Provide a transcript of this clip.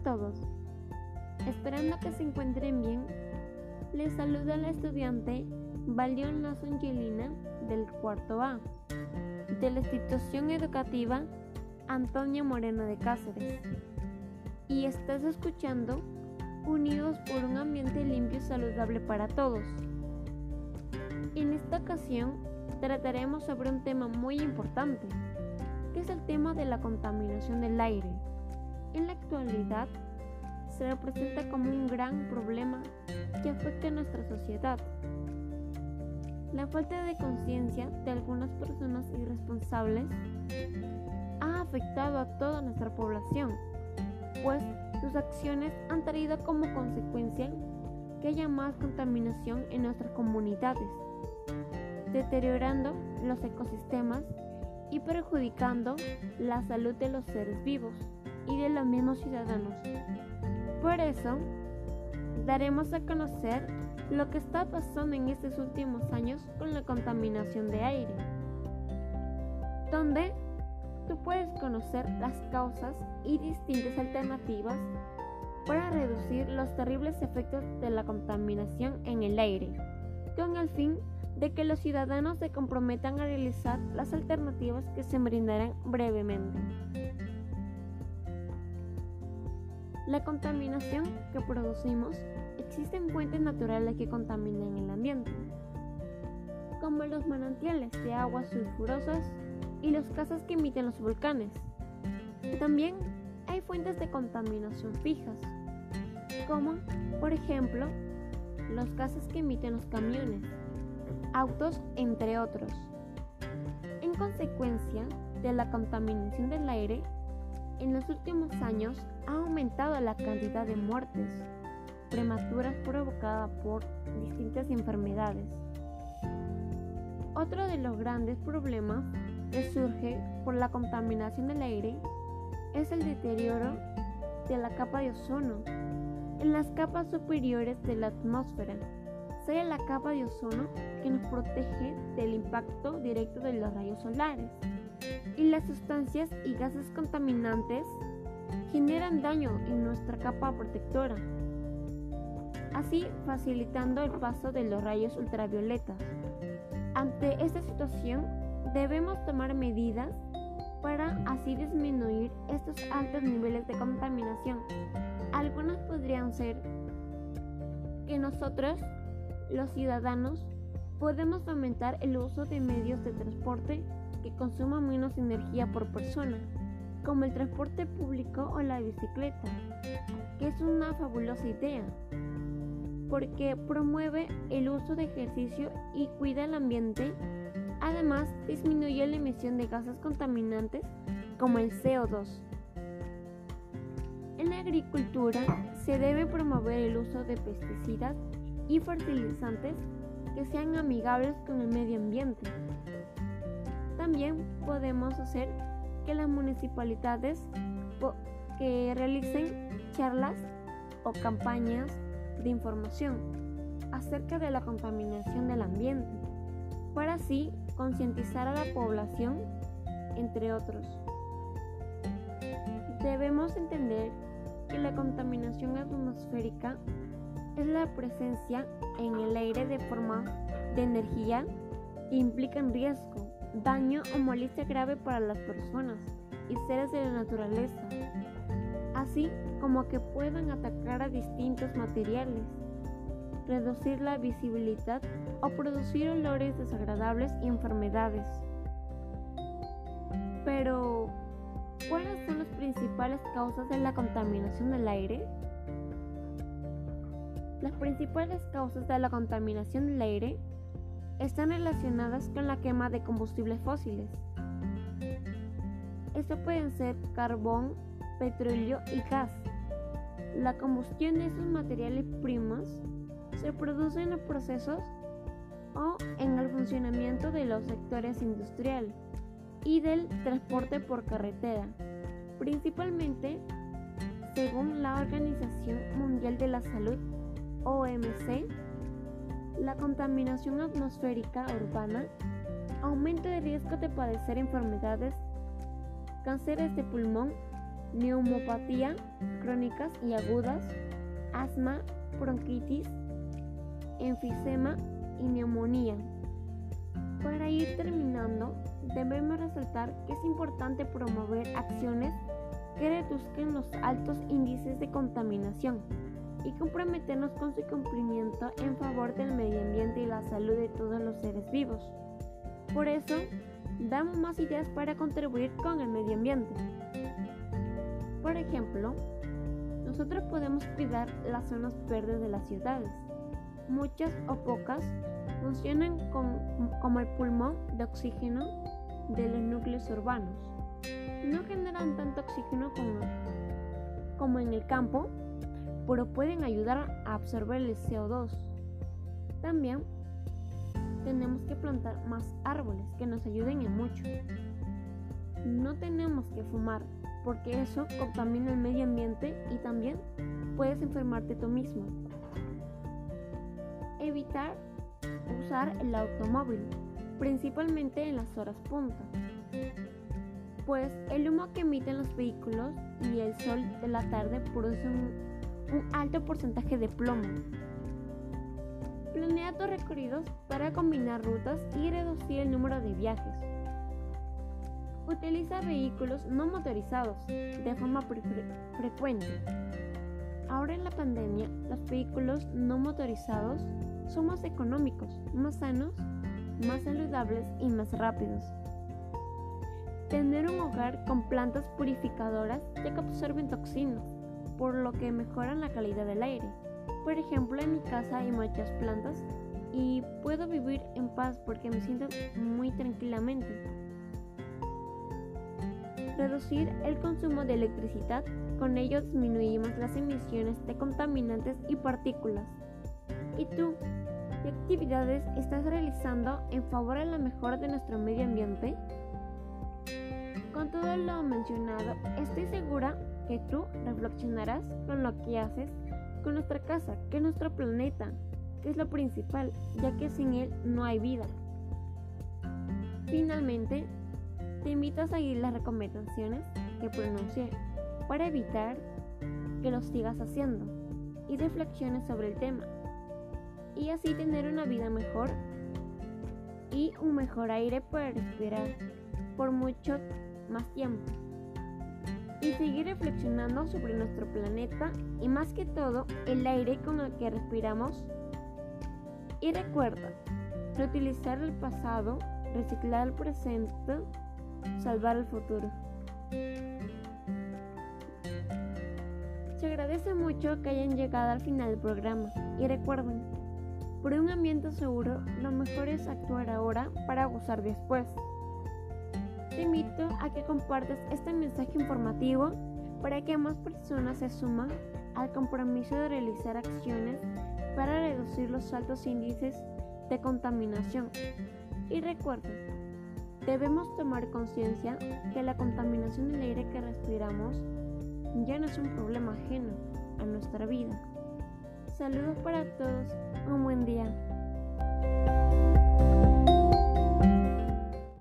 todos? Esperando que se encuentren bien, les saluda la estudiante Valión Angelina del cuarto A de la institución educativa Antonio Moreno de Cáceres. Y estás escuchando Unidos por un ambiente limpio y saludable para todos. En esta ocasión trataremos sobre un tema muy importante, que es el tema de la contaminación del aire. En la actualidad se representa como un gran problema que afecta a nuestra sociedad. La falta de conciencia de algunas personas irresponsables ha afectado a toda nuestra población, pues sus acciones han traído como consecuencia que haya más contaminación en nuestras comunidades, deteriorando los ecosistemas y perjudicando la salud de los seres vivos y de los mismos ciudadanos. Por eso, daremos a conocer lo que está pasando en estos últimos años con la contaminación de aire, donde tú puedes conocer las causas y distintas alternativas para reducir los terribles efectos de la contaminación en el aire, con el fin de que los ciudadanos se comprometan a realizar las alternativas que se brindarán brevemente. La contaminación que producimos existen fuentes naturales que contaminan el ambiente, como los manantiales de aguas sulfurosas y los gases que emiten los volcanes. También hay fuentes de contaminación fijas, como por ejemplo los gases que emiten los camiones, autos, entre otros. En consecuencia de la contaminación del aire, en los últimos años ha aumentado la cantidad de muertes prematuras provocadas por distintas enfermedades. Otro de los grandes problemas que surge por la contaminación del aire es el deterioro de la capa de ozono. En las capas superiores de la atmósfera se la capa de ozono que nos protege del impacto directo de los rayos solares y las sustancias y gases contaminantes generan daño en nuestra capa protectora, así facilitando el paso de los rayos ultravioletas. Ante esta situación, debemos tomar medidas para así disminuir estos altos niveles de contaminación. Algunas podrían ser que nosotros, los ciudadanos, podemos aumentar el uso de medios de transporte que consuman menos energía por persona, como el transporte público o la bicicleta, que es una fabulosa idea, porque promueve el uso de ejercicio y cuida el ambiente, además disminuye la emisión de gases contaminantes como el CO2. En la agricultura se debe promover el uso de pesticidas y fertilizantes que sean amigables con el medio ambiente. También podemos hacer que las municipalidades que realicen charlas o campañas de información acerca de la contaminación del ambiente, para así concientizar a la población, entre otros. Debemos entender que la contaminación atmosférica es la presencia en el aire de forma de energía que implica riesgo daño o molestia grave para las personas y seres de la naturaleza, así como que puedan atacar a distintos materiales, reducir la visibilidad o producir olores desagradables y enfermedades. Pero, ¿cuáles son las principales causas de la contaminación del aire? Las principales causas de la contaminación del aire están relacionadas con la quema de combustibles fósiles. Esto pueden ser carbón, petróleo y gas. La combustión de esos materiales primos se produce en los procesos o en el funcionamiento de los sectores industrial y del transporte por carretera, principalmente según la Organización Mundial de la Salud, OMC, la contaminación atmosférica urbana aumenta el riesgo de padecer enfermedades, cánceres de pulmón neumopatía crónicas y agudas, asma, bronquitis, enfisema y neumonía. Para ir terminando, debemos resaltar que es importante promover acciones que reduzcan los altos índices de contaminación y comprometernos con su cumplimiento en favor del medio ambiente y la salud de todos los seres vivos. Por eso, damos más ideas para contribuir con el medio ambiente. Por ejemplo, nosotros podemos cuidar las zonas verdes de las ciudades. Muchas o pocas funcionan como el pulmón de oxígeno de los núcleos urbanos. No generan tanto oxígeno como, en el campo, pero pueden ayudar a absorber el CO2. También tenemos que plantar más árboles que nos ayuden en mucho. No tenemos que fumar porque eso contamina el medio ambiente y también puedes enfermarte tú mismo. Evitar usar el automóvil, principalmente en las horas punta, pues el humo que emiten los vehículos y el sol de la tarde producen un, alto porcentaje de plomo. Planea tus recorridos para combinar rutas y reducir el número de viajes. Utiliza vehículos no motorizados de forma frecuente. Ahora en la pandemia, los vehículos no motorizados son más económicos, más sanos, más saludables y más rápidos. Tener un hogar con plantas purificadoras ya que absorben toxinas, por lo que mejoran la calidad del aire. Por ejemplo, en mi casa hay muchas plantas y puedo vivir en paz porque me siento muy tranquilamente. Reducir el consumo de electricidad, con ello disminuimos las emisiones de contaminantes y partículas. ¿Y tú? ¿Qué actividades estás realizando en favor de la mejora de nuestro medio ambiente? Con todo lo mencionado, estoy segura que tú reflexionarás con lo que haces con nuestra casa, que es nuestro planeta, que es lo principal, ya que sin él no hay vida. Finalmente, te invito a seguir las recomendaciones que pronuncié para evitar que lo sigas haciendo y reflexiones sobre el tema y así tener una vida mejor y un mejor aire para respirar por mucho más tiempo. Y seguir reflexionando sobre nuestro planeta y más que todo el aire con el que respiramos. Y recuerda, reutilizar el pasado, reciclar el presente, salvar el futuro. Se agradece mucho que hayan llegado al final del programa y recuerden, por un ambiente seguro, lo mejor es actuar ahora para gozar después. Te invito a que compartas este mensaje informativo para que más personas se suman al compromiso de realizar acciones para reducir los altos índices de contaminación. Y recuerda, debemos tomar conciencia que la contaminación del aire que respiramos ya no es un problema ajeno a nuestra vida Saludos para todos, un buen día.